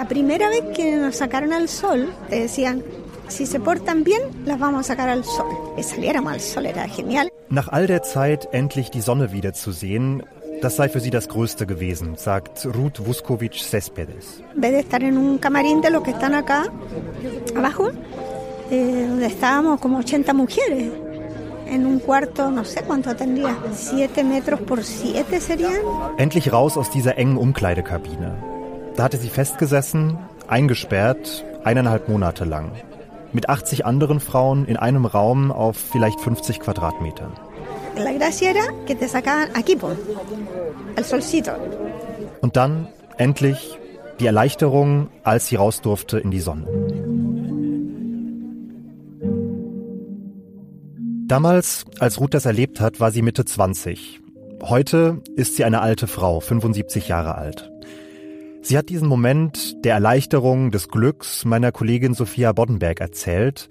La primera vez que nos sacaron al sol, te decían, si se portan bien, las vamos a sacar al sol. Que saliéramos al sol era genial. Nach all der Zeit endlich die Sonne wiederzusehen, das sei für sie das Größte gewesen, sagt Ruth Vuskovic Céspedes. En vez de estar en un camarín de los que están acá abajo, eh, donde estábamos como 80 mujeres, en un cuarto, no sé cuánto tendría, 7 metros por 7 serían. Endlich raus aus dieser engen Umkleidekabine. Da hatte sie festgesessen, eingesperrt, eineinhalb Monate lang. Mit 80 anderen Frauen in einem Raum auf vielleicht 50 Quadratmetern. La gracia era que te sacaban aquí, al solcito. Und dann endlich die Erleichterung, als sie raus durfte in die Sonne. Damals, als Ruth das erlebt hat, war sie Mitte 20. Heute ist sie eine alte Frau, 75 Jahre alt. Sie hat diesen Moment der Erleichterung, des Glücks meiner Kollegin Sophia Boddenberg erzählt.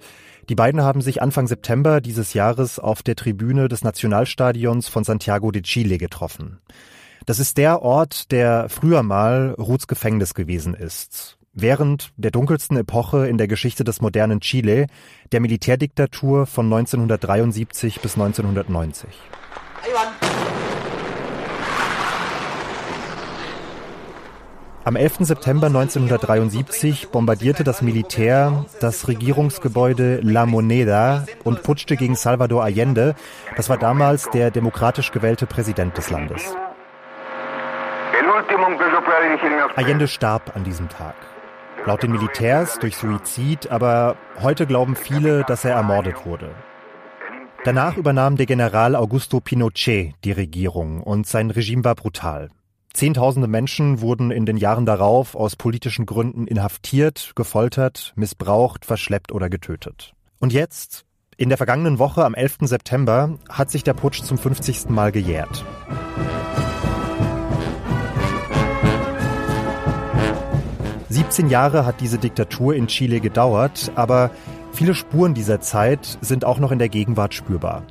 Die beiden haben sich Anfang September dieses Jahres auf der Tribüne des Nationalstadions von Santiago de Chile getroffen. Das ist der Ort, der früher mal Ruths Gefängnis gewesen ist. Während der dunkelsten Epoche in der Geschichte des modernen Chile, der Militärdiktatur von 1973 bis 1990. Am 11. September 1973 bombardierte das Militär das Regierungsgebäude La Moneda und putschte gegen Salvador Allende. Das war damals der demokratisch gewählte Präsident des Landes. Allende starb an diesem Tag. Laut den Militärs durch Suizid, aber heute glauben viele, dass er ermordet wurde. Danach übernahm der General Augusto Pinochet die Regierung und sein Regime war brutal. Zehntausende Menschen wurden in den Jahren darauf aus politischen Gründen inhaftiert, gefoltert, missbraucht, verschleppt oder getötet. Und jetzt, in der vergangenen Woche am 11. September, hat sich der Putsch zum 50. Mal gejährt. Siebzehn Jahre hat diese Diktatur in Chile gedauert, aber viele Spuren dieser Zeit sind auch noch in der Gegenwart spürbar.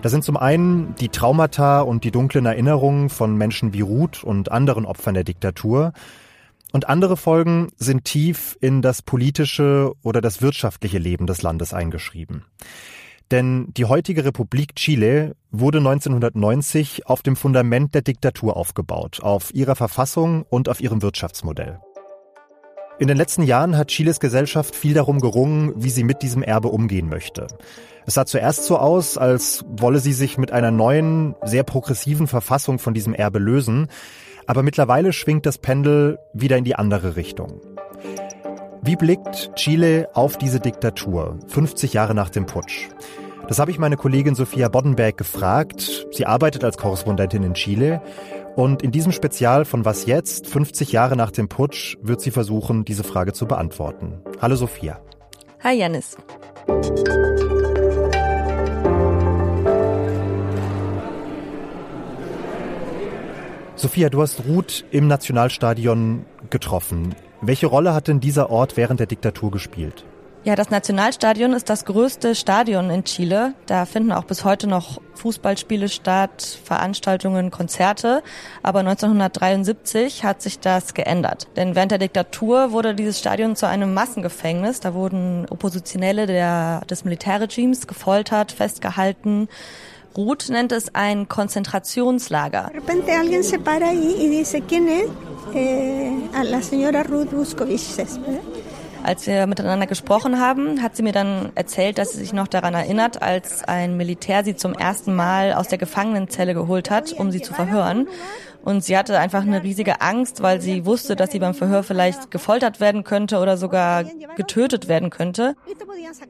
Da sind zum einen die Traumata und die dunklen Erinnerungen von Menschen wie Ruth und anderen Opfern der Diktatur. Und andere Folgen sind tief in das politische oder das wirtschaftliche Leben des Landes eingeschrieben. Denn die heutige Republik Chile wurde 1990 auf dem Fundament der Diktatur aufgebaut, auf ihrer Verfassung und auf ihrem Wirtschaftsmodell. In den letzten Jahren hat Chiles Gesellschaft viel darum gerungen, wie sie mit diesem Erbe umgehen möchte. Es sah zuerst so aus, als wolle sie sich mit einer neuen, sehr progressiven Verfassung von diesem Erbe lösen, aber mittlerweile schwingt das Pendel wieder in die andere Richtung. Wie blickt Chile auf diese Diktatur, 50 Jahre nach dem Putsch? Das habe ich meine Kollegin Sophia Boddenberg gefragt. Sie arbeitet als Korrespondentin in Chile und in diesem Spezial von Was jetzt, 50 Jahre nach dem Putsch, wird sie versuchen, diese Frage zu beantworten. Hallo Sophia. Hi Janis. Sophia, du hast Ruth im Nationalstadion getroffen. Welche Rolle hat denn dieser Ort während der Diktatur gespielt? Ja, das Nationalstadion ist das größte Stadion in Chile. Da finden auch bis heute noch Fußballspiele statt, Veranstaltungen, Konzerte. Aber 1973 hat sich das geändert. Denn während der Diktatur wurde dieses Stadion zu einem Massengefängnis. Da wurden Oppositionelle der, des Militärregimes gefoltert, festgehalten. Ruth nennt es ein Konzentrationslager. Als wir miteinander gesprochen haben, hat sie mir dann erzählt, dass sie sich noch daran erinnert, als ein Militär sie zum ersten Mal aus der Gefangenenzelle geholt hat, um sie zu verhören. Und sie hatte einfach eine riesige Angst, weil sie wusste, dass sie beim Verhör vielleicht gefoltert werden könnte oder sogar getötet werden könnte,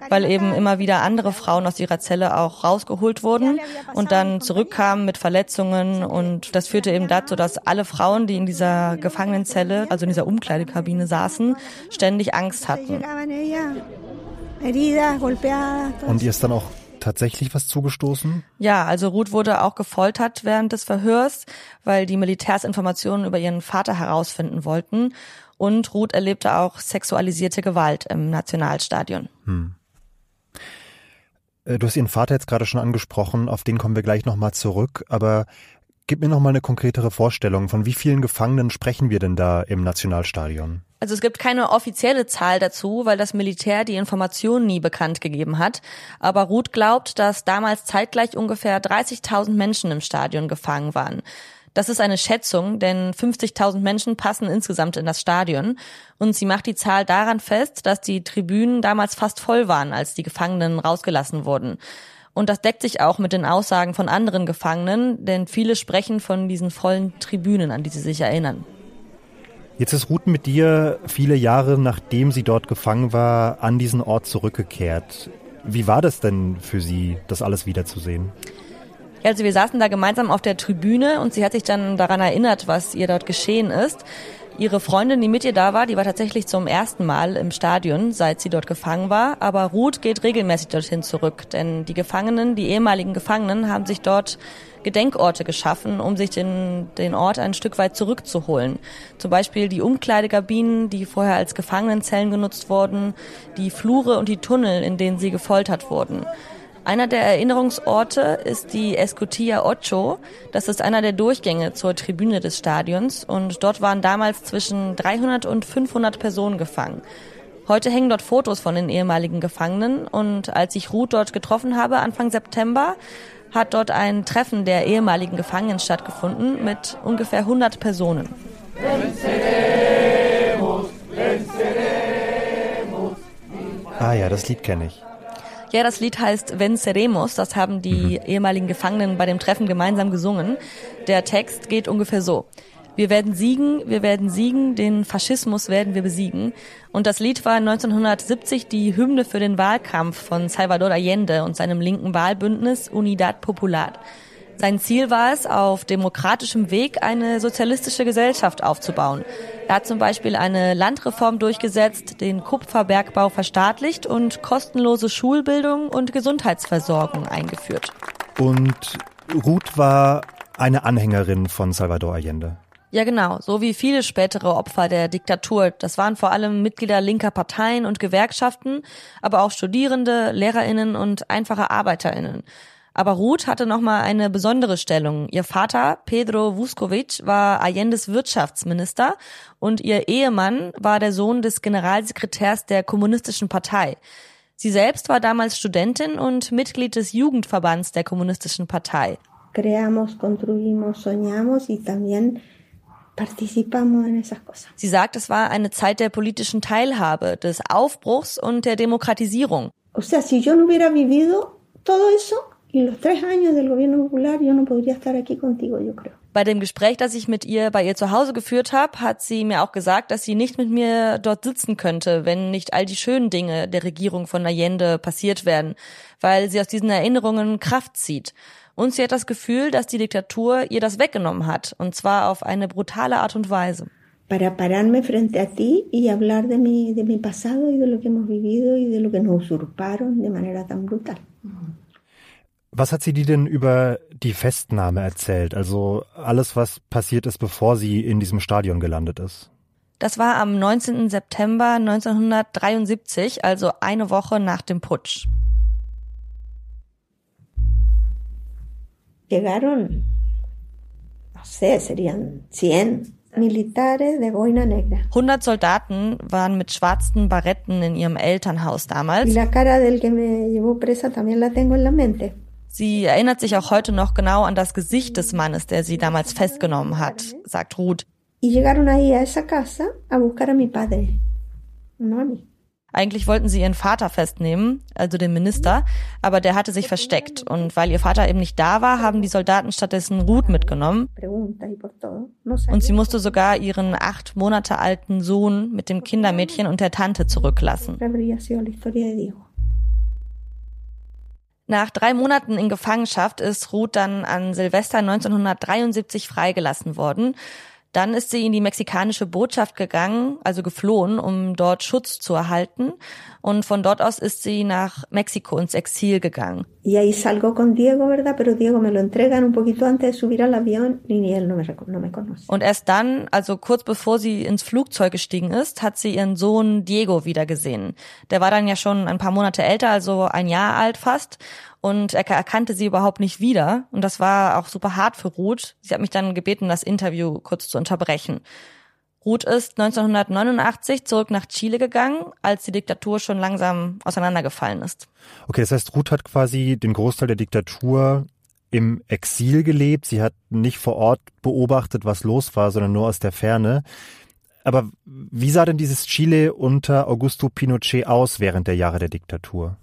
weil eben immer wieder andere Frauen aus ihrer Zelle auch rausgeholt wurden und dann zurückkamen mit Verletzungen. Und das führte eben dazu, dass alle Frauen, die in dieser Gefangenenzelle, also in dieser Umkleidekabine saßen, ständig Angst hatten. Und ihr ist dann auch tatsächlich was zugestoßen? Ja, also Ruth wurde auch gefoltert während des Verhörs, weil die Militärs Informationen über ihren Vater herausfinden wollten. Und Ruth erlebte auch sexualisierte Gewalt im Nationalstadion. Hm. Äh, du hast Ihren Vater jetzt gerade schon angesprochen, auf den kommen wir gleich nochmal zurück. Aber Gib mir noch mal eine konkretere Vorstellung. Von wie vielen Gefangenen sprechen wir denn da im Nationalstadion? Also es gibt keine offizielle Zahl dazu, weil das Militär die Informationen nie bekannt gegeben hat. Aber Ruth glaubt, dass damals zeitgleich ungefähr 30.000 Menschen im Stadion gefangen waren. Das ist eine Schätzung, denn 50.000 Menschen passen insgesamt in das Stadion. Und sie macht die Zahl daran fest, dass die Tribünen damals fast voll waren, als die Gefangenen rausgelassen wurden. Und das deckt sich auch mit den Aussagen von anderen Gefangenen, denn viele sprechen von diesen vollen Tribünen, an die sie sich erinnern. Jetzt ist Ruth mit dir viele Jahre, nachdem sie dort gefangen war, an diesen Ort zurückgekehrt. Wie war das denn für sie, das alles wiederzusehen? Also wir saßen da gemeinsam auf der Tribüne und sie hat sich dann daran erinnert, was ihr dort geschehen ist. Ihre Freundin, die mit ihr da war, die war tatsächlich zum ersten Mal im Stadion, seit sie dort gefangen war. Aber Ruth geht regelmäßig dorthin zurück, denn die Gefangenen, die ehemaligen Gefangenen, haben sich dort Gedenkorte geschaffen, um sich den, den Ort ein Stück weit zurückzuholen. Zum Beispiel die Umkleidekabinen, die vorher als Gefangenenzellen genutzt wurden, die Flure und die Tunnel, in denen sie gefoltert wurden. Einer der Erinnerungsorte ist die Escotilla Ocho. Das ist einer der Durchgänge zur Tribüne des Stadions und dort waren damals zwischen 300 und 500 Personen gefangen. Heute hängen dort Fotos von den ehemaligen Gefangenen und als ich Ruth dort getroffen habe, Anfang September, hat dort ein Treffen der ehemaligen Gefangenen stattgefunden mit ungefähr 100 Personen. Ah ja, das Lied kenne ich. Ja, das Lied heißt Venceremos. Das haben die mhm. ehemaligen Gefangenen bei dem Treffen gemeinsam gesungen. Der Text geht ungefähr so. Wir werden siegen, wir werden siegen, den Faschismus werden wir besiegen. Und das Lied war 1970 die Hymne für den Wahlkampf von Salvador Allende und seinem linken Wahlbündnis Unidad Popular. Sein Ziel war es, auf demokratischem Weg eine sozialistische Gesellschaft aufzubauen. Er hat zum Beispiel eine Landreform durchgesetzt, den Kupferbergbau verstaatlicht und kostenlose Schulbildung und Gesundheitsversorgung eingeführt. Und Ruth war eine Anhängerin von Salvador Allende. Ja, genau. So wie viele spätere Opfer der Diktatur. Das waren vor allem Mitglieder linker Parteien und Gewerkschaften, aber auch Studierende, LehrerInnen und einfache ArbeiterInnen. Aber Ruth hatte nochmal eine besondere Stellung. Ihr Vater, Pedro Vuskovic, war Allendes Wirtschaftsminister und ihr Ehemann war der Sohn des Generalsekretärs der Kommunistischen Partei. Sie selbst war damals Studentin und Mitglied des Jugendverbands der Kommunistischen Partei. Creamos, construimos, soñamos y también participamos en esas cosas. Sie sagt, es war eine Zeit der politischen Teilhabe, des Aufbruchs und der Demokratisierung. O sea, si yo no hubiera vivido todo eso, y los tres años del gobierno popular, yo no podría estar aquí contigo, yo creo. Bei dem Gespräch, das ich mit ihr bei ihr zu Hause geführt habe, hat sie mir auch gesagt, dass sie nicht mit mir dort sitzen könnte, wenn nicht all die schönen Dinge der Regierung von Allende passiert werden, weil sie aus diesen Erinnerungen Kraft zieht. Und sie hat das Gefühl, dass die Diktatur ihr das weggenommen hat, und zwar auf eine brutale Art und Weise. Para pararme frente a ti y hablar de mi, de mi pasado y de lo que hemos vivido y de lo que nos usurparon de manera tan brutal. Was hat sie dir denn über die Festnahme erzählt? Also alles, was passiert ist, bevor sie in diesem Stadion gelandet ist? Das war am 19. September 1973, also eine Woche nach dem Putsch. Llegaron, no sé, serían 100 militares de boina negra. 100 Soldaten waren mit schwarzen Baretten in ihrem Elternhaus damals. Y la cara del que me llevó presa también la tengo en la mente. Sie erinnert sich auch heute noch genau an das Gesicht des Mannes, der sie damals festgenommen hat, sagt Ruth. Eigentlich wollten sie ihren Vater festnehmen, also den Minister, aber der hatte sich versteckt. Und weil ihr Vater eben nicht da war, haben die Soldaten stattdessen Ruth mitgenommen. Und sie musste sogar ihren acht Monate alten Sohn mit dem Kindermädchen und der Tante zurücklassen. Nach drei Monaten in Gefangenschaft ist Ruth dann an Silvester 1973 freigelassen worden. Dann ist sie in die mexikanische Botschaft gegangen, also geflohen, um dort Schutz zu erhalten. Und von dort aus ist sie nach Mexiko ins Exil gegangen. Und erst dann, also kurz bevor sie ins Flugzeug gestiegen ist, hat sie ihren Sohn Diego wiedergesehen. Der war dann ja schon ein paar Monate älter, also ein Jahr alt fast. Und er erkannte sie überhaupt nicht wieder. Und das war auch super hart für Ruth. Sie hat mich dann gebeten, das Interview kurz zu unterbrechen. Ruth ist 1989 zurück nach Chile gegangen, als die Diktatur schon langsam auseinandergefallen ist. Okay, das heißt, Ruth hat quasi den Großteil der Diktatur im Exil gelebt. Sie hat nicht vor Ort beobachtet, was los war, sondern nur aus der Ferne. Aber wie sah denn dieses Chile unter Augusto Pinochet aus während der Jahre der Diktatur?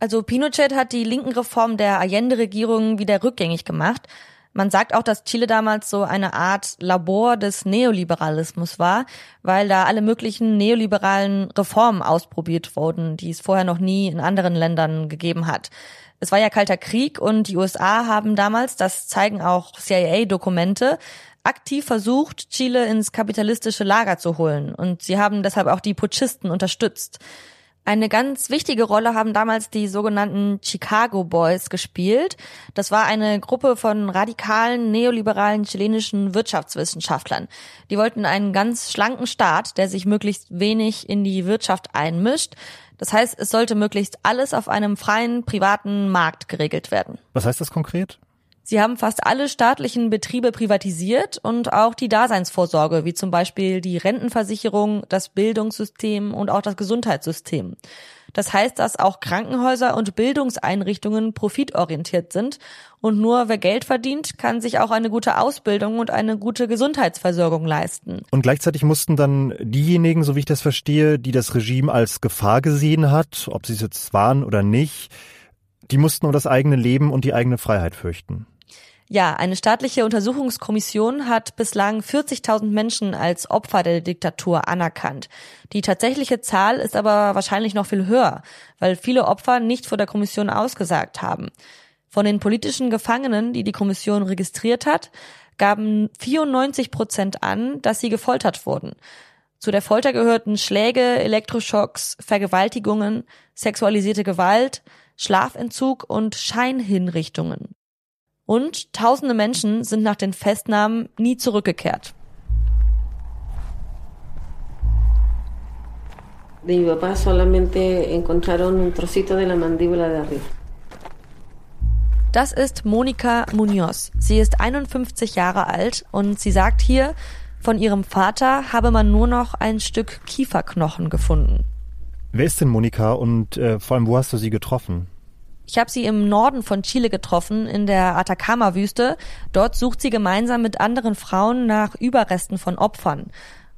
Also Pinochet hat die linken Reformen der Allende-Regierung wieder rückgängig gemacht. Man sagt auch, dass Chile damals so eine Art Labor des Neoliberalismus war, weil da alle möglichen neoliberalen Reformen ausprobiert wurden, die es vorher noch nie in anderen Ländern gegeben hat. Es war ja kalter Krieg und die USA haben damals, das zeigen auch CIA-Dokumente, aktiv versucht, Chile ins kapitalistische Lager zu holen. Und sie haben deshalb auch die Putschisten unterstützt. Eine ganz wichtige Rolle haben damals die sogenannten Chicago Boys gespielt. Das war eine Gruppe von radikalen, neoliberalen chilenischen Wirtschaftswissenschaftlern. Die wollten einen ganz schlanken Staat, der sich möglichst wenig in die Wirtschaft einmischt. Das heißt, es sollte möglichst alles auf einem freien, privaten Markt geregelt werden. Was heißt das konkret? Sie haben fast alle staatlichen Betriebe privatisiert und auch die Daseinsvorsorge, wie zum Beispiel die Rentenversicherung, das Bildungssystem und auch das Gesundheitssystem. Das heißt, dass auch Krankenhäuser und Bildungseinrichtungen profitorientiert sind und nur wer Geld verdient, kann sich auch eine gute Ausbildung und eine gute Gesundheitsversorgung leisten. Und gleichzeitig mussten dann diejenigen, so wie ich das verstehe, die das Regime als Gefahr gesehen hat, ob sie es jetzt waren oder nicht, die mussten um das eigene Leben und die eigene Freiheit fürchten. Ja, eine staatliche Untersuchungskommission hat bislang 40.000 Menschen als Opfer der Diktatur anerkannt. Die tatsächliche Zahl ist aber wahrscheinlich noch viel höher, weil viele Opfer nicht vor der Kommission ausgesagt haben. Von den politischen Gefangenen, die die Kommission registriert hat, gaben 94 Prozent an, dass sie gefoltert wurden. Zu der Folter gehörten Schläge, Elektroschocks, Vergewaltigungen, sexualisierte Gewalt, Schlafentzug und Scheinhinrichtungen. Und tausende Menschen sind nach den Festnahmen nie zurückgekehrt. Das ist Monika Munoz. Sie ist 51 Jahre alt und sie sagt hier, von ihrem Vater habe man nur noch ein Stück Kieferknochen gefunden. Wer ist denn Monika und äh, vor allem wo hast du sie getroffen? Ich habe sie im Norden von Chile getroffen, in der Atacama-Wüste. Dort sucht sie gemeinsam mit anderen Frauen nach Überresten von Opfern.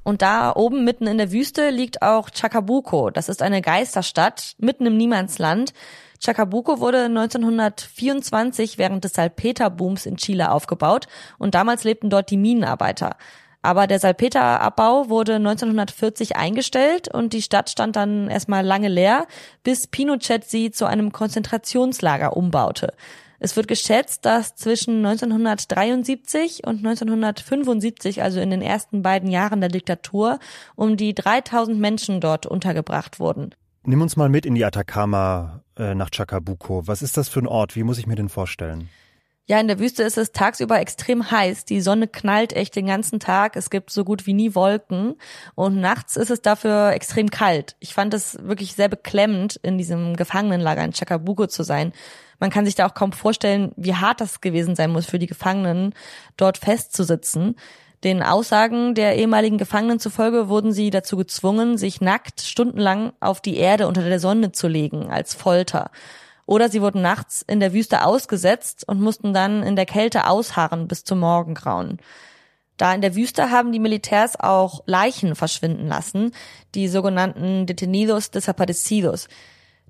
Und da oben mitten in der Wüste liegt auch Chacabuco. Das ist eine Geisterstadt mitten im Niemandsland. Chacabuco wurde 1924 während des Salpeterbooms in Chile aufgebaut und damals lebten dort die Minenarbeiter. Aber der Salpeterabbau wurde 1940 eingestellt und die Stadt stand dann erstmal lange leer, bis Pinochet sie zu einem Konzentrationslager umbaute. Es wird geschätzt, dass zwischen 1973 und 1975, also in den ersten beiden Jahren der Diktatur, um die 3000 Menschen dort untergebracht wurden. Nimm uns mal mit in die Atacama äh, nach Chacabuco. Was ist das für ein Ort? Wie muss ich mir den vorstellen? Ja, in der Wüste ist es tagsüber extrem heiß. Die Sonne knallt echt den ganzen Tag. Es gibt so gut wie nie Wolken. Und nachts ist es dafür extrem kalt. Ich fand es wirklich sehr beklemmend, in diesem Gefangenenlager in Chacabuco zu sein. Man kann sich da auch kaum vorstellen, wie hart das gewesen sein muss für die Gefangenen, dort festzusitzen. Den Aussagen der ehemaligen Gefangenen zufolge wurden sie dazu gezwungen, sich nackt stundenlang auf die Erde unter der Sonne zu legen, als Folter. Oder sie wurden nachts in der Wüste ausgesetzt und mussten dann in der Kälte ausharren bis zum Morgengrauen. Da in der Wüste haben die Militärs auch Leichen verschwinden lassen, die sogenannten Detenidos desaparecidos.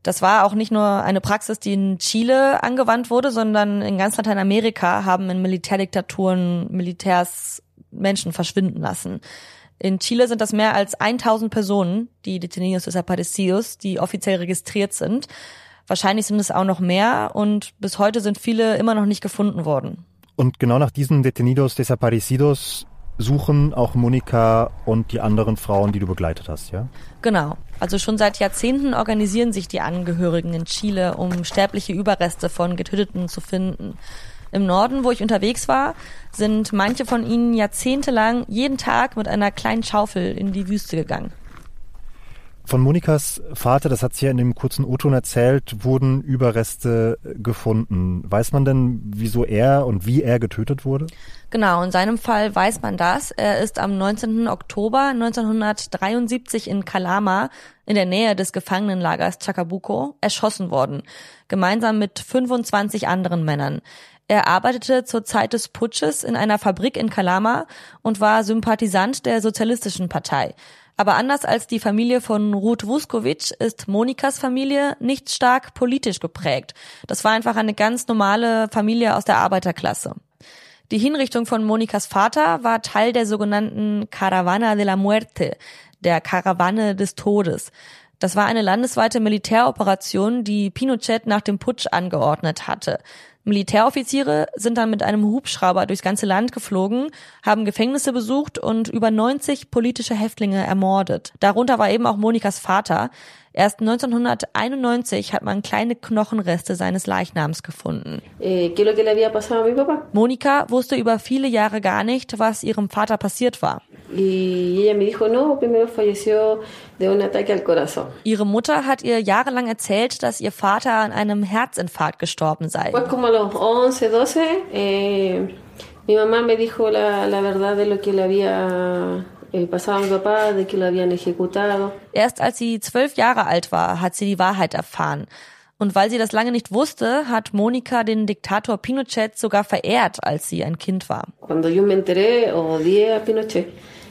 Das war auch nicht nur eine Praxis, die in Chile angewandt wurde, sondern in ganz Lateinamerika haben in Militärdiktaturen Militärs Menschen verschwinden lassen. In Chile sind das mehr als 1000 Personen, die Detenidos desaparecidos, die offiziell registriert sind. Wahrscheinlich sind es auch noch mehr und bis heute sind viele immer noch nicht gefunden worden. Und genau nach diesen Detenidos Desaparecidos suchen auch Monika und die anderen Frauen, die du begleitet hast, ja? Genau. Also schon seit Jahrzehnten organisieren sich die Angehörigen in Chile, um sterbliche Überreste von Getöteten zu finden. Im Norden, wo ich unterwegs war, sind manche von ihnen jahrzehntelang jeden Tag mit einer kleinen Schaufel in die Wüste gegangen. Von Monikas Vater, das hat sie ja in dem kurzen O-Ton erzählt, wurden Überreste gefunden. Weiß man denn, wieso er und wie er getötet wurde? Genau, in seinem Fall weiß man das. Er ist am 19. Oktober 1973 in Kalama, in der Nähe des Gefangenenlagers Chacabuco, erschossen worden, gemeinsam mit 25 anderen Männern. Er arbeitete zur Zeit des Putsches in einer Fabrik in Kalama und war Sympathisant der Sozialistischen Partei. Aber anders als die Familie von Ruth Vuskovic ist Monikas Familie nicht stark politisch geprägt. Das war einfach eine ganz normale Familie aus der Arbeiterklasse. Die Hinrichtung von Monikas Vater war Teil der sogenannten Caravana de la Muerte, der Karawanne des Todes. Das war eine landesweite Militäroperation, die Pinochet nach dem Putsch angeordnet hatte. Militäroffiziere sind dann mit einem Hubschrauber durchs ganze Land geflogen, haben Gefängnisse besucht und über 90 politische Häftlinge ermordet. Darunter war eben auch Monikas Vater. Erst 1991 hat man kleine Knochenreste seines Leichnams gefunden. Eh, Monika wusste über viele Jahre gar nicht, was ihrem Vater passiert war. Ihre Mutter hat ihr jahrelang erzählt, dass ihr Vater an einem Herzinfarkt gestorben sei. Eh, mi mamá me dijo la, la verdad de lo que le había Erst als sie zwölf Jahre alt war, hat sie die Wahrheit erfahren. Und weil sie das lange nicht wusste, hat Monika den Diktator Pinochet sogar verehrt, als sie ein Kind war. Cuando yo me enteré, odié a Pinochet.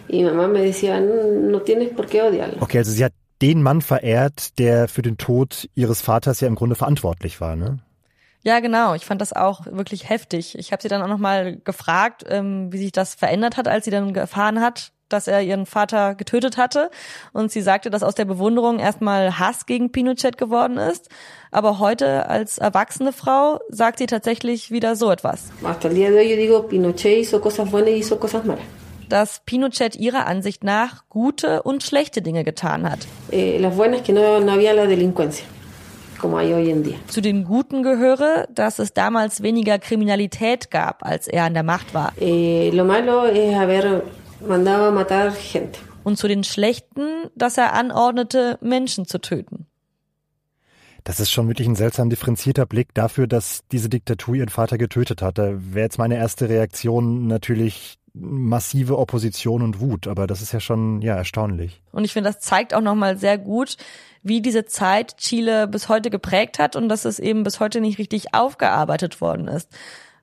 Y mamá me decía, no tienes por qué odiarlo. Okay, also sie hat den Mann verehrt, der für den Tod ihres Vaters ja im Grunde verantwortlich war, ne? Ja, genau. Ich fand das auch wirklich heftig. Ich habe sie dann auch nochmal gefragt, ähm, wie sich das verändert hat, als sie dann erfahren hat, dass er ihren Vater getötet hatte. Und sie sagte, dass aus der Bewunderung erstmal Hass gegen Pinochet geworden ist. Aber heute als erwachsene Frau sagt sie tatsächlich wieder so etwas. Dass Pinochet ihrer Ansicht nach gute und schlechte Dinge getan hat. Eh, Zu den Guten gehöre, dass es damals weniger Kriminalität gab, als er an der Macht war. Mandaba matar gente. Und zu den Schlechten, dass er anordnete, Menschen zu töten. Das ist schon wirklich ein seltsam differenzierter Blick dafür, dass diese Diktatur ihren Vater getötet hat. Da wäre jetzt meine erste Reaktion natürlich massive Opposition und Wut, aber das ist ja schon ja erstaunlich. Und ich finde, das zeigt auch nochmal sehr gut, wie diese Zeit Chile bis heute geprägt hat und dass es eben bis heute nicht richtig aufgearbeitet worden ist.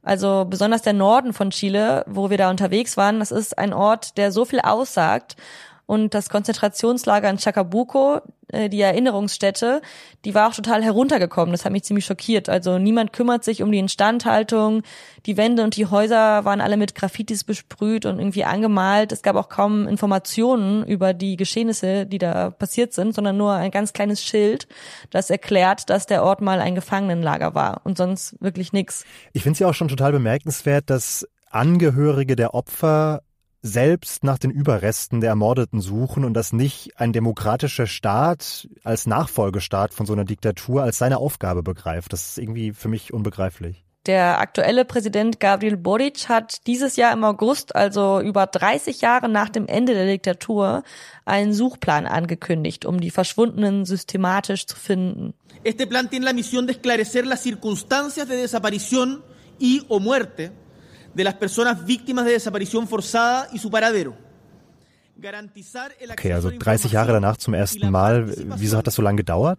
Also besonders der Norden von Chile, wo wir da unterwegs waren, das ist ein Ort, der so viel aussagt und das Konzentrationslager in Chacabuco, äh, die Erinnerungsstätte, die war auch total heruntergekommen. Das hat mich ziemlich schockiert. Also niemand kümmert sich um die Instandhaltung. Die Wände und die Häuser waren alle mit Graffitis besprüht und irgendwie angemalt. Es gab auch kaum Informationen über die Geschehnisse, die da passiert sind, sondern nur ein ganz kleines Schild, das erklärt, dass der Ort mal ein Gefangenenlager war und sonst wirklich nichts. Ich finde es ja auch schon total bemerkenswert, dass Angehörige der Opfer selbst nach den Überresten der Ermordeten suchen und dass nicht ein demokratischer Staat als Nachfolgestaat von so einer Diktatur als seine Aufgabe begreift. Das ist irgendwie für mich unbegreiflich. Der aktuelle Präsident Gabriel Boric hat dieses Jahr im August, also über 30 Jahre nach dem Ende der Diktatur, einen Suchplan angekündigt, um die Verschwundenen systematisch zu finden. Este plan tiene la misión de esclarecer las circunstancias de desaparición y o muerte de las personas víctimas de desaparición forzada y su paradero. Okay, also 30 Jahre danach zum ersten Mal. Wieso hat das so lange gedauert?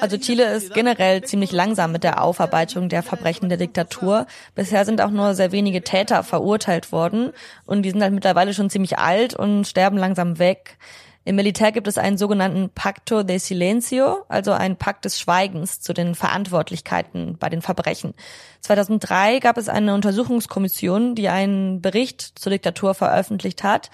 Also Chile ist generell ziemlich langsam mit der Aufarbeitung der Verbrechen der Diktatur. Bisher sind auch nur sehr wenige Täter verurteilt worden und die sind halt mittlerweile schon ziemlich alt und sterben langsam weg. Im Militär gibt es einen sogenannten Pacto de Silencio, also ein Pakt des Schweigens zu den Verantwortlichkeiten bei den Verbrechen. 2003 gab es eine Untersuchungskommission, die einen Bericht zur Diktatur veröffentlicht hat.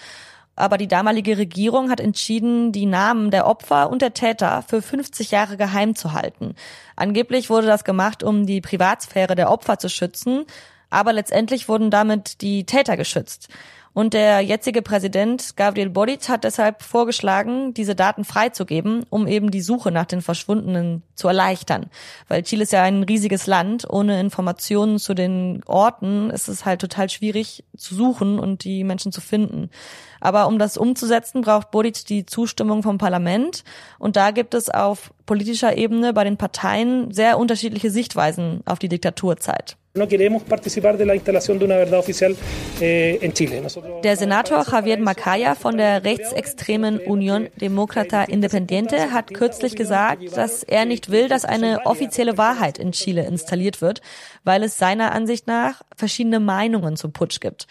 Aber die damalige Regierung hat entschieden, die Namen der Opfer und der Täter für 50 Jahre geheim zu halten. Angeblich wurde das gemacht, um die Privatsphäre der Opfer zu schützen, aber letztendlich wurden damit die Täter geschützt. Und der jetzige Präsident Gabriel Boric hat deshalb vorgeschlagen, diese Daten freizugeben, um eben die Suche nach den Verschwundenen zu erleichtern. Weil Chile ist ja ein riesiges Land. Ohne Informationen zu den Orten ist es halt total schwierig zu suchen und die Menschen zu finden. Aber um das umzusetzen, braucht Boric die Zustimmung vom Parlament. Und da gibt es auf politischer Ebene bei den Parteien sehr unterschiedliche Sichtweisen auf die Diktaturzeit. Eh, der Senator Javier Macaya von der rechtsextremen Unión Demócrata Independiente hat kürzlich gesagt, dass er nicht will, dass eine offizielle Wahrheit in Chile installiert wird, weil es seiner Ansicht nach verschiedene Meinungen zum Putsch gibt.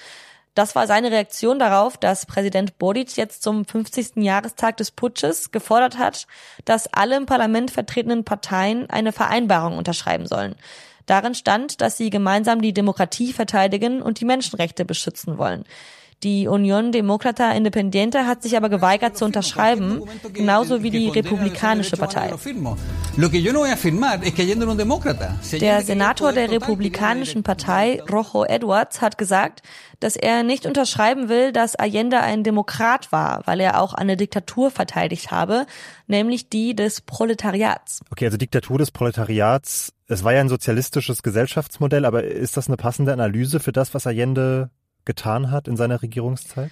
Das war seine Reaktion darauf, dass Präsident Boric jetzt zum 50. Jahrestag des Putsches gefordert hat, dass alle im Parlament vertretenen Parteien eine Vereinbarung unterschreiben sollen. Darin stand, dass sie gemeinsam die Demokratie verteidigen und die Menschenrechte beschützen wollen. Die Unión Demócrata Independiente hat sich aber geweigert zu unterschreiben, genauso wie die Republikanische Partei. Der Senator der Republikanischen Partei, Rojo Edwards, hat gesagt, dass er nicht unterschreiben will, dass Allende ein Demokrat war, weil er auch eine Diktatur verteidigt habe, nämlich die des Proletariats. Okay, also Diktatur des Proletariats es war ja ein sozialistisches Gesellschaftsmodell, aber ist das eine passende Analyse für das, was Allende getan hat in seiner Regierungszeit?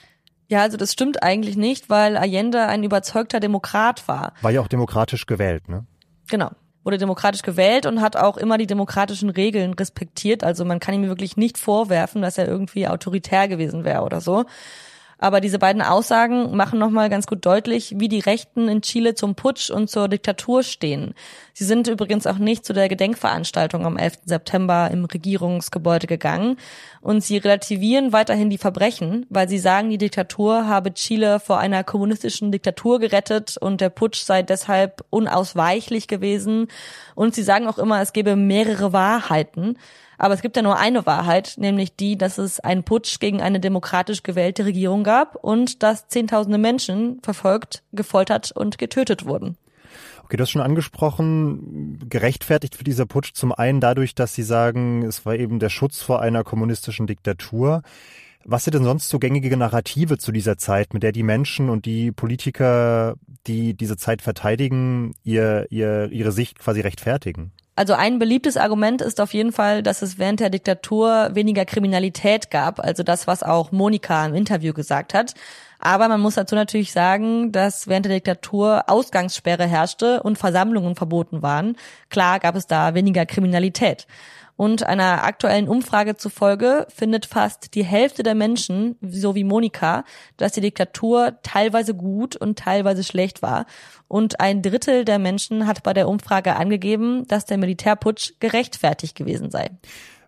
Ja, also das stimmt eigentlich nicht, weil Allende ein überzeugter Demokrat war. War ja auch demokratisch gewählt, ne? Genau. Wurde demokratisch gewählt und hat auch immer die demokratischen Regeln respektiert. Also man kann ihm wirklich nicht vorwerfen, dass er irgendwie autoritär gewesen wäre oder so. Aber diese beiden Aussagen machen nochmal ganz gut deutlich, wie die Rechten in Chile zum Putsch und zur Diktatur stehen. Sie sind übrigens auch nicht zu der Gedenkveranstaltung am 11. September im Regierungsgebäude gegangen. Und sie relativieren weiterhin die Verbrechen, weil sie sagen, die Diktatur habe Chile vor einer kommunistischen Diktatur gerettet und der Putsch sei deshalb unausweichlich gewesen. Und sie sagen auch immer, es gebe mehrere Wahrheiten. Aber es gibt ja nur eine Wahrheit, nämlich die, dass es einen Putsch gegen eine demokratisch gewählte Regierung gab und dass Zehntausende Menschen verfolgt, gefoltert und getötet wurden. Okay, du hast schon angesprochen, gerechtfertigt für dieser Putsch zum einen dadurch, dass sie sagen, es war eben der Schutz vor einer kommunistischen Diktatur. Was sind denn sonst so gängige Narrative zu dieser Zeit, mit der die Menschen und die Politiker, die diese Zeit verteidigen, ihr, ihr, ihre Sicht quasi rechtfertigen? Also ein beliebtes Argument ist auf jeden Fall, dass es während der Diktatur weniger Kriminalität gab, also das, was auch Monika im Interview gesagt hat. Aber man muss dazu natürlich sagen, dass während der Diktatur Ausgangssperre herrschte und Versammlungen verboten waren. Klar gab es da weniger Kriminalität. Und einer aktuellen Umfrage zufolge findet fast die Hälfte der Menschen, so wie Monika, dass die Diktatur teilweise gut und teilweise schlecht war. Und ein Drittel der Menschen hat bei der Umfrage angegeben, dass der Militärputsch gerechtfertigt gewesen sei.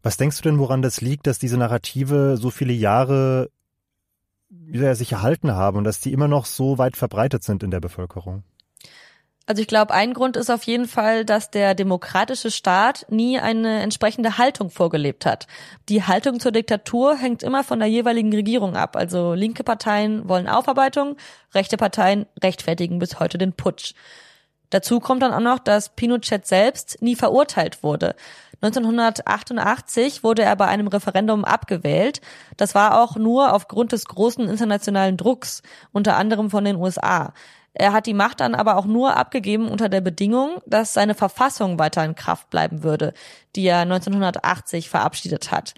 Was denkst du denn, woran das liegt, dass diese Narrative so viele Jahre sich erhalten haben und dass die immer noch so weit verbreitet sind in der Bevölkerung? Also ich glaube, ein Grund ist auf jeden Fall, dass der demokratische Staat nie eine entsprechende Haltung vorgelebt hat. Die Haltung zur Diktatur hängt immer von der jeweiligen Regierung ab. Also linke Parteien wollen Aufarbeitung, rechte Parteien rechtfertigen bis heute den Putsch. Dazu kommt dann auch noch, dass Pinochet selbst nie verurteilt wurde. 1988 wurde er bei einem Referendum abgewählt. Das war auch nur aufgrund des großen internationalen Drucks, unter anderem von den USA. Er hat die Macht dann aber auch nur abgegeben unter der Bedingung, dass seine Verfassung weiter in Kraft bleiben würde, die er 1980 verabschiedet hat.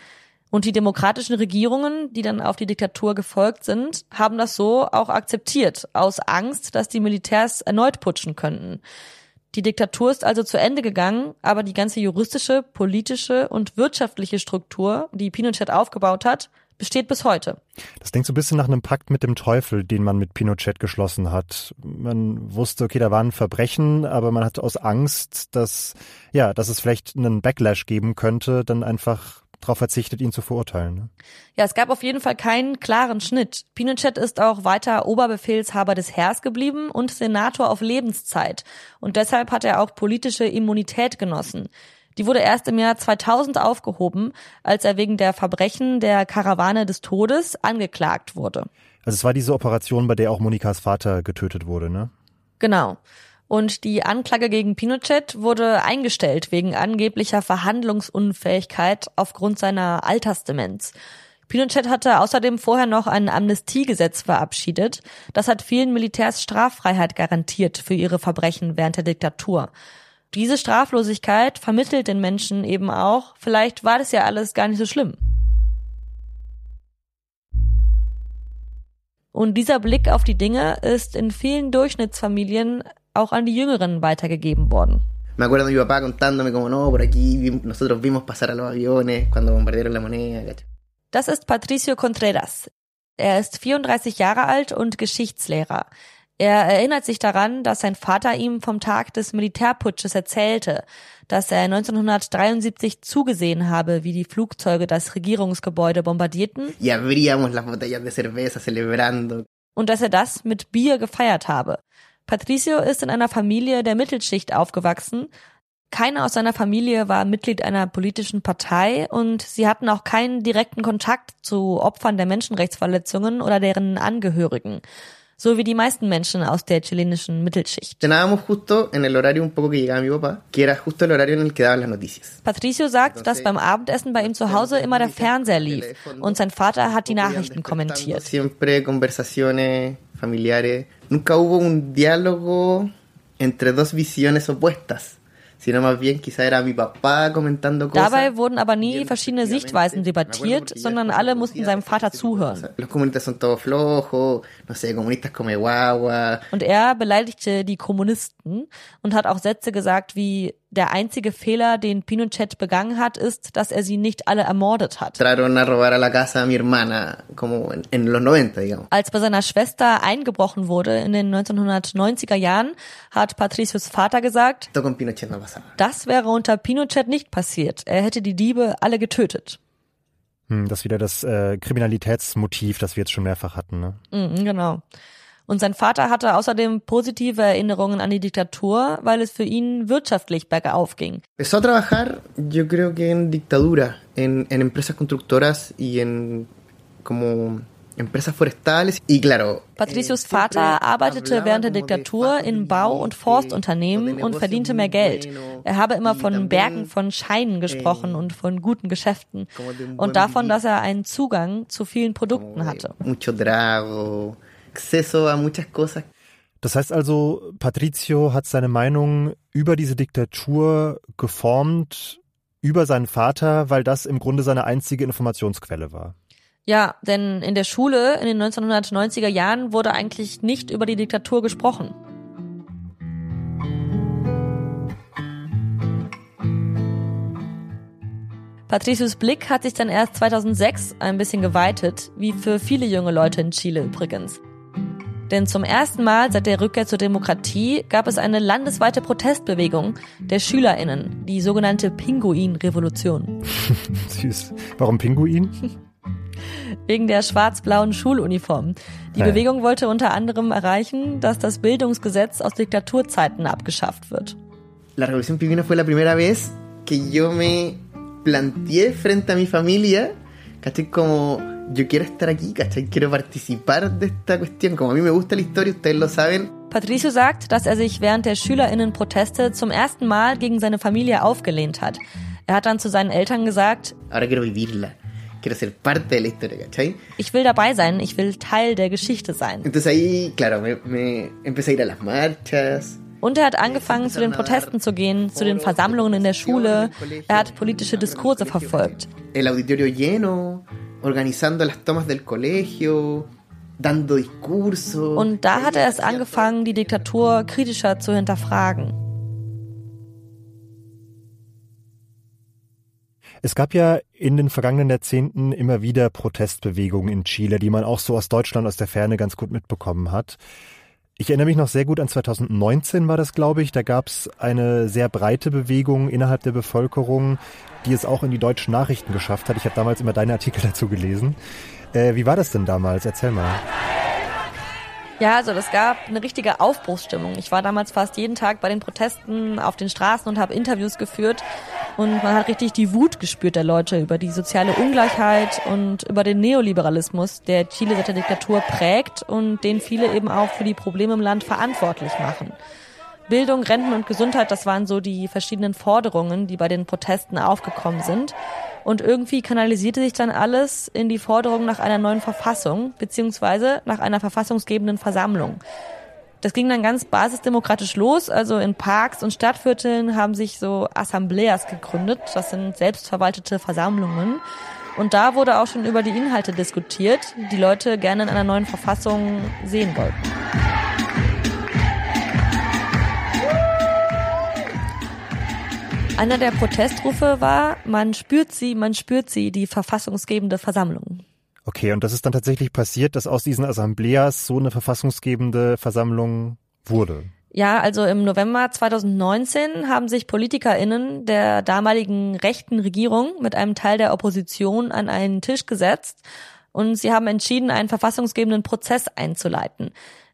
Und die demokratischen Regierungen, die dann auf die Diktatur gefolgt sind, haben das so auch akzeptiert, aus Angst, dass die Militärs erneut putschen könnten. Die Diktatur ist also zu Ende gegangen, aber die ganze juristische, politische und wirtschaftliche Struktur, die Pinochet aufgebaut hat, besteht bis heute. Das klingt so ein bisschen nach einem Pakt mit dem Teufel, den man mit Pinochet geschlossen hat. Man wusste, okay, da war ein Verbrechen, aber man hat aus Angst, dass, ja, dass es vielleicht einen Backlash geben könnte, dann einfach darauf verzichtet, ihn zu verurteilen. Ne? Ja, es gab auf jeden Fall keinen klaren Schnitt. Pinochet ist auch weiter Oberbefehlshaber des Heers geblieben und Senator auf Lebenszeit. Und deshalb hat er auch politische Immunität genossen. Die wurde erst im Jahr 2000 aufgehoben, als er wegen der Verbrechen der Karawane des Todes angeklagt wurde. Also es war diese Operation, bei der auch Monikas Vater getötet wurde, ne? Genau. Und die Anklage gegen Pinochet wurde eingestellt wegen angeblicher Verhandlungsunfähigkeit aufgrund seiner Altersdemenz. Pinochet hatte außerdem vorher noch ein Amnestiegesetz verabschiedet. Das hat vielen Militärs Straffreiheit garantiert für ihre Verbrechen während der Diktatur. Diese Straflosigkeit vermittelt den Menschen eben auch, vielleicht war das ja alles gar nicht so schlimm. Und dieser Blick auf die Dinge ist in vielen Durchschnittsfamilien auch an die Jüngeren weitergegeben worden. Me acuerdo de mi papá contándome como no, por aquí nosotros vimos pasar a los aviones cuando bombardearon la moneda. Das ist Patricio Contreras. Er ist 34 Jahre alt und Geschichtslehrer. Er erinnert sich daran, dass sein Vater ihm vom Tag des Militärputsches erzählte, dass er 1973 zugesehen habe, wie die Flugzeuge das Regierungsgebäude bombardierten. Und dass er das mit Bier gefeiert habe. Patricio ist in einer Familie der Mittelschicht aufgewachsen. Keiner aus seiner Familie war Mitglied einer politischen Partei und sie hatten auch keinen direkten Kontakt zu Opfern der Menschenrechtsverletzungen oder deren Angehörigen so wie die meisten Menschen aus der chilenischen Mittelschicht. justo en el horario un poco que llegaba mi papá, que era justo el horario en el que daban las noticias. Patricio sagt, dass beim Abendessen bei ihm zu Hause immer der Fernseher lief und sein Vater hat die Nachrichten kommentiert. Siempre conversaciones familiares. Nunca hubo un diálogo entre dos visiones opuestas. Dabei wurden aber nie verschiedene Sichtweisen debattiert, sondern alle mussten seinem Vater zuhören. Und er beleidigte die Kommunisten und hat auch Sätze gesagt wie der einzige Fehler, den Pinochet begangen hat, ist, dass er sie nicht alle ermordet hat. Als bei seiner Schwester eingebrochen wurde in den 1990er Jahren, hat Patricios Vater gesagt, das wäre unter Pinochet nicht passiert. Er hätte die Diebe alle getötet. Hm, das ist wieder das äh, Kriminalitätsmotiv, das wir jetzt schon mehrfach hatten. Ne? Mhm, genau. Und sein Vater hatte außerdem positive Erinnerungen an die Diktatur, weil es für ihn wirtschaftlich bergauf ging. Empezó a trabajar, yo creo que en dictadura, en, en empresas constructoras y en como empresas forestales y claro. Patricios Vater arbeitete während der Diktatur in Bau- und Forstunternehmen und verdiente mehr Geld. Er habe immer von Bergen von Scheinen gesprochen und von guten Geschäften und davon, dass er einen Zugang zu vielen Produkten hatte. Mucho trago, acceso a muchas cosas. Das heißt also, Patricio hat seine Meinung über diese Diktatur geformt, über seinen Vater, weil das im Grunde seine einzige Informationsquelle war. Ja, denn in der Schule in den 1990er Jahren wurde eigentlich nicht über die Diktatur gesprochen. Patricios Blick hat sich dann erst 2006 ein bisschen geweitet, wie für viele junge Leute in Chile übrigens. Denn zum ersten Mal seit der Rückkehr zur Demokratie gab es eine landesweite Protestbewegung der SchülerInnen, die sogenannte Pinguin-Revolution. Süß. Warum Pinguin? Wegen der schwarz-blauen Schuluniform. Die ja. Bewegung wollte unter anderem erreichen, dass das Bildungsgesetz aus Diktaturzeiten abgeschafft wird. La Revolución Pinguina fue la primera vez que yo me planteé frente a mi familia, ¿cachai? Como yo quiero estar aquí, ¿cachai? Quiero participar de esta cuestión. Como a mí me gusta la historia, ustedes lo saben. Patricio sagt, dass er sich während der SchülerInnen-Proteste zum ersten Mal gegen seine Familie aufgelehnt hat. Er hat dann zu seinen Eltern gesagt, Ahora quiero vivirla. Quiero ser parte de la historia, ¿cachai? Ich will dabei sein, ich will Teil der Geschichte sein. Entonces ahí, claro, me, me empecé a ir a las marchas. Und er hat angefangen, zu den Protesten zu gehen, zu den Versammlungen in der Schule. Er hat politische Diskurse verfolgt. El auditorio lleno, organizando las tomas del colegio, dando discursos. Und da hat er es angefangen, die Diktatur kritischer zu hinterfragen. Es gab ja in den vergangenen Jahrzehnten immer wieder Protestbewegungen in Chile, die man auch so aus Deutschland aus der Ferne ganz gut mitbekommen hat. Ich erinnere mich noch sehr gut an 2019 war das, glaube ich. Da gab es eine sehr breite Bewegung innerhalb der Bevölkerung, die es auch in die deutschen Nachrichten geschafft hat. Ich habe damals immer deine Artikel dazu gelesen. Äh, wie war das denn damals? Erzähl mal. Ja, also das gab eine richtige Aufbruchsstimmung. Ich war damals fast jeden Tag bei den Protesten auf den Straßen und habe Interviews geführt und man hat richtig die Wut gespürt der Leute über die soziale Ungleichheit und über den Neoliberalismus, der Chile seit der Diktatur prägt und den viele eben auch für die Probleme im Land verantwortlich machen. Bildung, Renten und Gesundheit, das waren so die verschiedenen Forderungen, die bei den Protesten aufgekommen sind. Und irgendwie kanalisierte sich dann alles in die Forderung nach einer neuen Verfassung, beziehungsweise nach einer verfassungsgebenden Versammlung. Das ging dann ganz basisdemokratisch los. Also in Parks und Stadtvierteln haben sich so Assembleas gegründet. Das sind selbstverwaltete Versammlungen. Und da wurde auch schon über die Inhalte diskutiert, die Leute gerne in einer neuen Verfassung sehen wollten. Einer der Protestrufe war, man spürt sie, man spürt sie, die verfassungsgebende Versammlung. Okay, und das ist dann tatsächlich passiert, dass aus diesen Assembleas so eine verfassungsgebende Versammlung wurde. Ja, also im November 2019 haben sich PolitikerInnen der damaligen rechten Regierung mit einem Teil der Opposition an einen Tisch gesetzt und sie haben entschieden, einen verfassungsgebenden Prozess einzuleiten.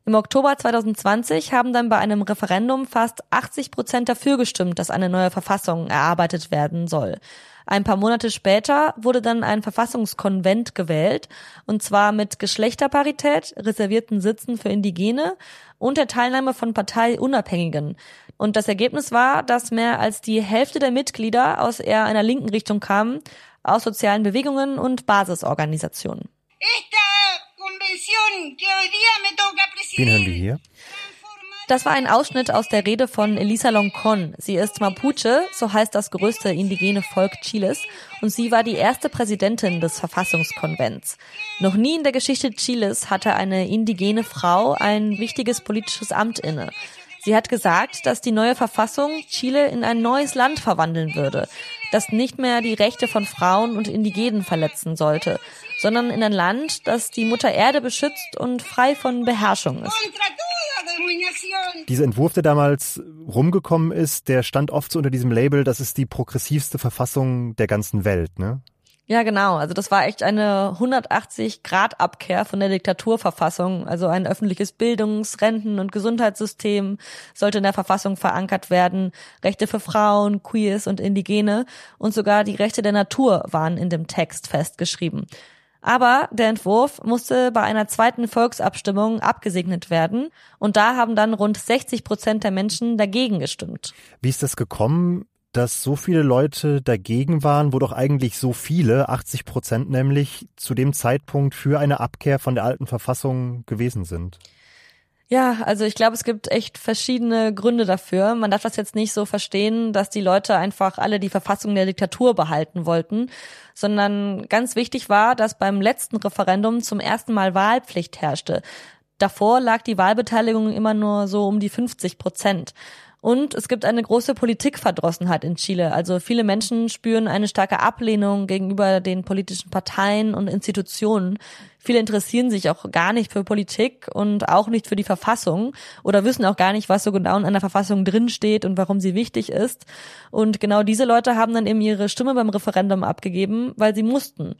Im Oktober 2020 haben dann bei einem Referendum fast 80 Prozent dafür gestimmt, dass eine neue Verfassung erarbeitet werden soll. Ein paar Monate später wurde dann ein Verfassungskonvent gewählt, und zwar mit Geschlechterparität, reservierten Sitzen für Indigene und der Teilnahme von Parteiunabhängigen. Und das Ergebnis war, dass mehr als die Hälfte der Mitglieder aus eher einer linken Richtung kamen, aus sozialen Bewegungen und Basisorganisationen. Wen hören wir hier? Das war ein Ausschnitt aus der Rede von Elisa Loncon. Sie ist Mapuche, so heißt das größte indigene Volk Chiles, und sie war die erste Präsidentin des Verfassungskonvents. Noch nie in der Geschichte Chiles hatte eine indigene Frau ein wichtiges politisches Amt inne. Sie hat gesagt, dass die neue Verfassung Chile in ein neues Land verwandeln würde, das nicht mehr die Rechte von Frauen und Indigenen verletzen sollte, sondern in ein Land, das die Mutter Erde beschützt und frei von Beherrschung ist. Dieser Entwurf, der damals rumgekommen ist, der stand oft so unter diesem Label, das ist die progressivste Verfassung der ganzen Welt, ne? Ja, genau. Also das war echt eine 180-Grad-Abkehr von der Diktaturverfassung. Also ein öffentliches Bildungs-, Renten- und Gesundheitssystem sollte in der Verfassung verankert werden. Rechte für Frauen, Queers und Indigene und sogar die Rechte der Natur waren in dem Text festgeschrieben. Aber der Entwurf musste bei einer zweiten Volksabstimmung abgesegnet werden und da haben dann rund 60 Prozent der Menschen dagegen gestimmt. Wie ist das gekommen, dass so viele Leute dagegen waren, wo doch eigentlich so viele, 80 Prozent nämlich, zu dem Zeitpunkt für eine Abkehr von der alten Verfassung gewesen sind? Ja, also ich glaube, es gibt echt verschiedene Gründe dafür. Man darf das jetzt nicht so verstehen, dass die Leute einfach alle die Verfassung der Diktatur behalten wollten, sondern ganz wichtig war, dass beim letzten Referendum zum ersten Mal Wahlpflicht herrschte. Davor lag die Wahlbeteiligung immer nur so um die 50 Prozent. Und es gibt eine große Politikverdrossenheit in Chile. Also viele Menschen spüren eine starke Ablehnung gegenüber den politischen Parteien und Institutionen. Viele interessieren sich auch gar nicht für Politik und auch nicht für die Verfassung oder wissen auch gar nicht, was so genau in einer Verfassung drinsteht und warum sie wichtig ist. Und genau diese Leute haben dann eben ihre Stimme beim Referendum abgegeben, weil sie mussten.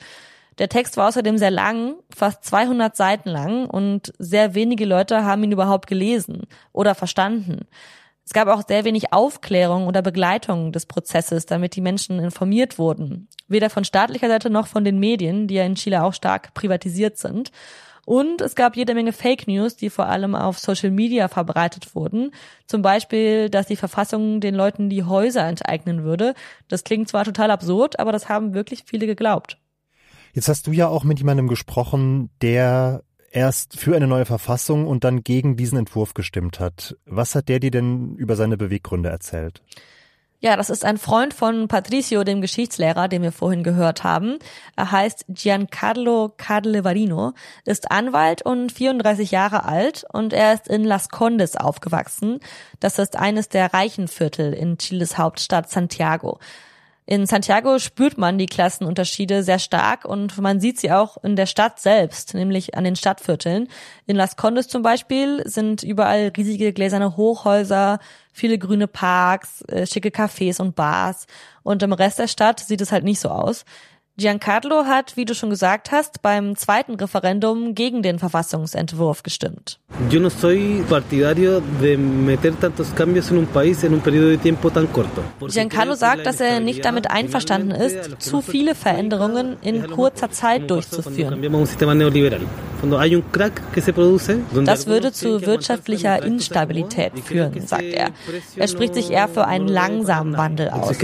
Der Text war außerdem sehr lang, fast 200 Seiten lang und sehr wenige Leute haben ihn überhaupt gelesen oder verstanden. Es gab auch sehr wenig Aufklärung oder Begleitung des Prozesses, damit die Menschen informiert wurden. Weder von staatlicher Seite noch von den Medien, die ja in Chile auch stark privatisiert sind. Und es gab jede Menge Fake News, die vor allem auf Social Media verbreitet wurden. Zum Beispiel, dass die Verfassung den Leuten die Häuser enteignen würde. Das klingt zwar total absurd, aber das haben wirklich viele geglaubt. Jetzt hast du ja auch mit jemandem gesprochen, der erst für eine neue Verfassung und dann gegen diesen Entwurf gestimmt hat. Was hat der dir denn über seine Beweggründe erzählt? Ja, das ist ein Freund von Patricio, dem Geschichtslehrer, den wir vorhin gehört haben. Er heißt Giancarlo Cadlevarino, ist Anwalt und 34 Jahre alt und er ist in Las Condes aufgewachsen. Das ist eines der reichen Viertel in Chiles Hauptstadt Santiago. In Santiago spürt man die Klassenunterschiede sehr stark und man sieht sie auch in der Stadt selbst, nämlich an den Stadtvierteln. In Las Condes zum Beispiel sind überall riesige gläserne Hochhäuser, viele grüne Parks, äh, schicke Cafés und Bars. Und im Rest der Stadt sieht es halt nicht so aus. Giancarlo hat, wie du schon gesagt hast, beim zweiten Referendum gegen den Verfassungsentwurf gestimmt. Giancarlo sagt, dass er nicht damit einverstanden ist, zu viele Veränderungen in kurzer Zeit durchzuführen. Das würde zu wirtschaftlicher Instabilität führen, sagt er. Er spricht sich eher für einen langsamen Wandel aus.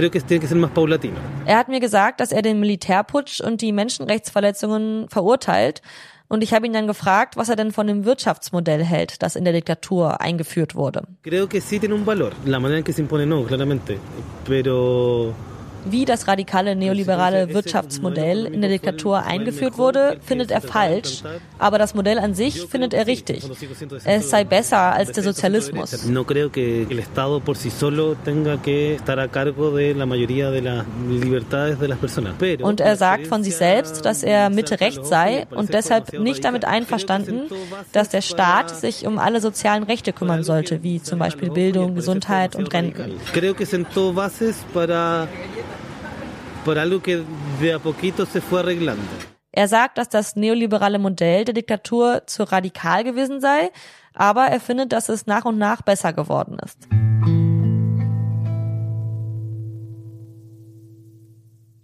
Er hat mir gesagt, dass er den Militärputsch und die Menschenrechtsverletzungen verurteilt. Und ich habe ihn dann gefragt, was er denn von dem Wirtschaftsmodell hält, das in der Diktatur eingeführt wurde. Creo que sí tiene un valor, la manera en que se impone no, claramente, pero wie das radikale neoliberale Wirtschaftsmodell in der Diktatur eingeführt wurde, findet er falsch, aber das Modell an sich findet er richtig. Es sei besser als der Sozialismus. Und er sagt von sich selbst, dass er Mitte-Recht sei und deshalb nicht damit einverstanden, dass der Staat sich um alle sozialen Rechte kümmern sollte, wie zum Beispiel Bildung, Gesundheit und Renten por algo que de a poquito se fue arreglando. Er sagt, dass das neoliberale Modell der Diktatur zu radikal gewesen sei, aber er findet, dass es nach und nach besser geworden ist.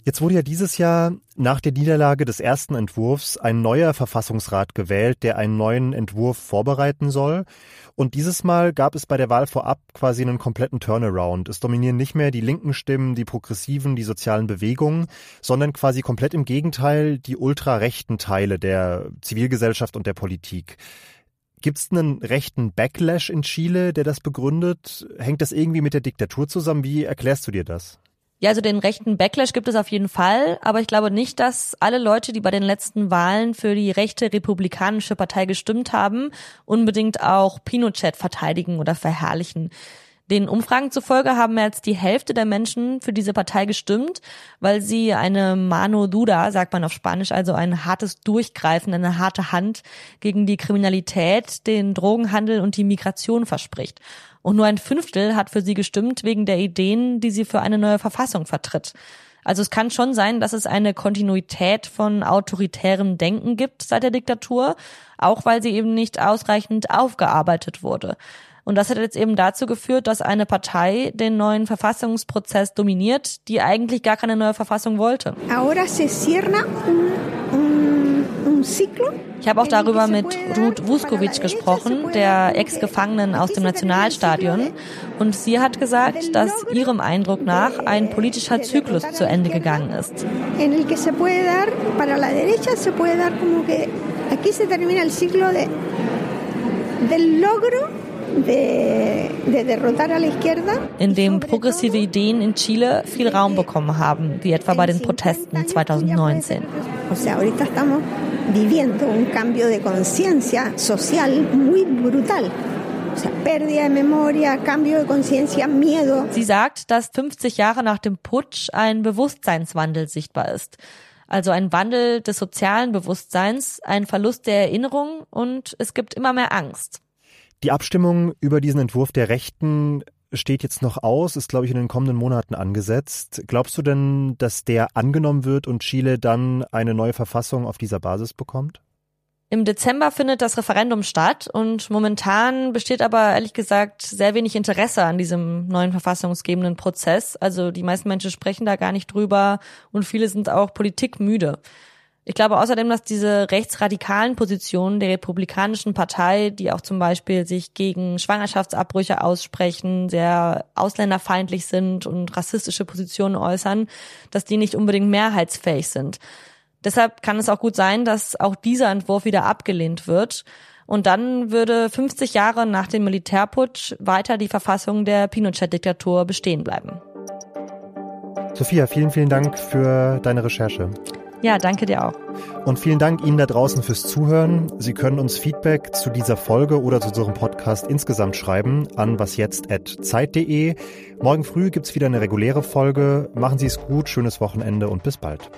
Jetzt wurde ja dieses Jahr nach der Niederlage des ersten Entwurfs ein neuer Verfassungsrat gewählt, der einen neuen Entwurf vorbereiten soll. Und dieses Mal gab es bei der Wahl vorab quasi einen kompletten Turnaround. Es dominieren nicht mehr die linken Stimmen, die progressiven, die sozialen Bewegungen, sondern quasi komplett im Gegenteil die ultrarechten Teile der Zivilgesellschaft und der Politik. Gibt es einen rechten Backlash in Chile, der das begründet? Hängt das irgendwie mit der Diktatur zusammen? Wie erklärst du dir das? Ja, also den rechten Backlash gibt es auf jeden Fall, aber ich glaube nicht, dass alle Leute, die bei den letzten Wahlen für die rechte republikanische Partei gestimmt haben, unbedingt auch Pinochet verteidigen oder verherrlichen. Den Umfragen zufolge haben mehr als die Hälfte der Menschen für diese Partei gestimmt, weil sie eine mano duda, sagt man auf Spanisch, also ein hartes Durchgreifen, eine harte Hand gegen die Kriminalität, den Drogenhandel und die Migration verspricht. Und nur ein Fünftel hat für sie gestimmt wegen der Ideen, die sie für eine neue Verfassung vertritt. Also es kann schon sein, dass es eine Kontinuität von autoritärem Denken gibt seit der Diktatur, auch weil sie eben nicht ausreichend aufgearbeitet wurde. Und das hat jetzt eben dazu geführt, dass eine Partei den neuen Verfassungsprozess dominiert, die eigentlich gar keine neue Verfassung wollte. Ahora se cierra un, ich habe auch darüber mit Ruth Vuskovic gesprochen, der Ex-Gefangenen aus dem Nationalstadion. Und sie hat gesagt, dass ihrem Eindruck nach ein politischer Zyklus zu Ende gegangen ist. In dem progressive Ideen in Chile viel Raum bekommen haben, wie etwa bei den Protesten 2019 viviendo un cambio de conciencia social muy brutal. Sie sagt, dass 50 Jahre nach dem Putsch ein Bewusstseinswandel sichtbar ist. Also ein Wandel des sozialen Bewusstseins, ein Verlust der Erinnerung und es gibt immer mehr Angst. Die Abstimmung über diesen Entwurf der Rechten steht jetzt noch aus, ist, glaube ich, in den kommenden Monaten angesetzt. Glaubst du denn, dass der angenommen wird und Chile dann eine neue Verfassung auf dieser Basis bekommt? Im Dezember findet das Referendum statt und momentan besteht aber ehrlich gesagt sehr wenig Interesse an diesem neuen verfassungsgebenden Prozess. Also die meisten Menschen sprechen da gar nicht drüber und viele sind auch politikmüde. Ich glaube außerdem, dass diese rechtsradikalen Positionen der Republikanischen Partei, die auch zum Beispiel sich gegen Schwangerschaftsabbrüche aussprechen, sehr ausländerfeindlich sind und rassistische Positionen äußern, dass die nicht unbedingt mehrheitsfähig sind. Deshalb kann es auch gut sein, dass auch dieser Entwurf wieder abgelehnt wird. Und dann würde 50 Jahre nach dem Militärputsch weiter die Verfassung der Pinochet-Diktatur bestehen bleiben. Sophia, vielen, vielen Dank für deine Recherche. Ja, danke dir auch. Und vielen Dank Ihnen da draußen fürs Zuhören. Sie können uns Feedback zu dieser Folge oder zu unserem Podcast insgesamt schreiben an wasjetzt.zeit.de. Morgen früh gibt's wieder eine reguläre Folge. Machen Sie es gut, schönes Wochenende und bis bald.